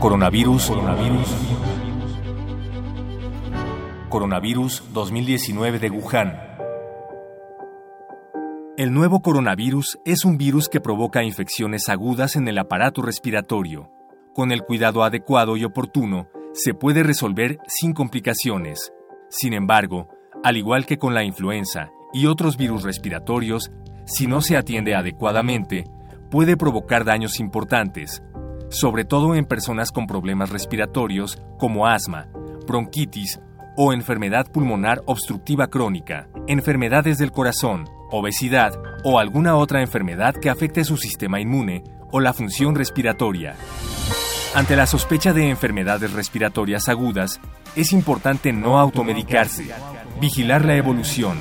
Coronavirus. Coronavirus. Coronavirus 2019 de Wuhan. El nuevo coronavirus es un virus que provoca infecciones agudas en el aparato respiratorio. Con el cuidado adecuado y oportuno, se puede resolver sin complicaciones. Sin embargo, al igual que con la influenza y otros virus respiratorios, si no se atiende adecuadamente, puede provocar daños importantes, sobre todo en personas con problemas respiratorios como asma, bronquitis o enfermedad pulmonar obstructiva crónica, enfermedades del corazón, obesidad o alguna otra enfermedad que afecte su sistema inmune o la función respiratoria. Ante la sospecha de enfermedades respiratorias agudas, es importante no automedicarse, vigilar la evolución,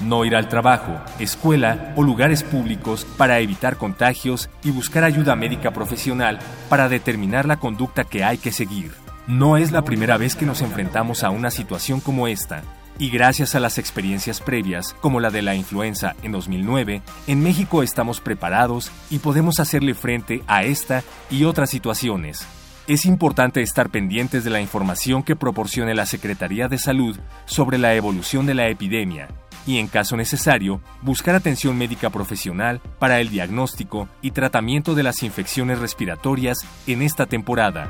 no ir al trabajo, escuela o lugares públicos para evitar contagios y buscar ayuda médica profesional para determinar la conducta que hay que seguir. No es la primera vez que nos enfrentamos a una situación como esta, y gracias a las experiencias previas, como la de la influenza en 2009, en México estamos preparados y podemos hacerle frente a esta y otras situaciones. Es importante estar pendientes de la información que proporcione la Secretaría de Salud sobre la evolución de la epidemia y, en caso necesario, buscar atención médica profesional para el diagnóstico y tratamiento de las infecciones respiratorias en esta temporada.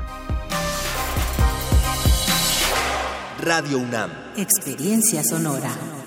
Radio UNAM. Experiencia sonora.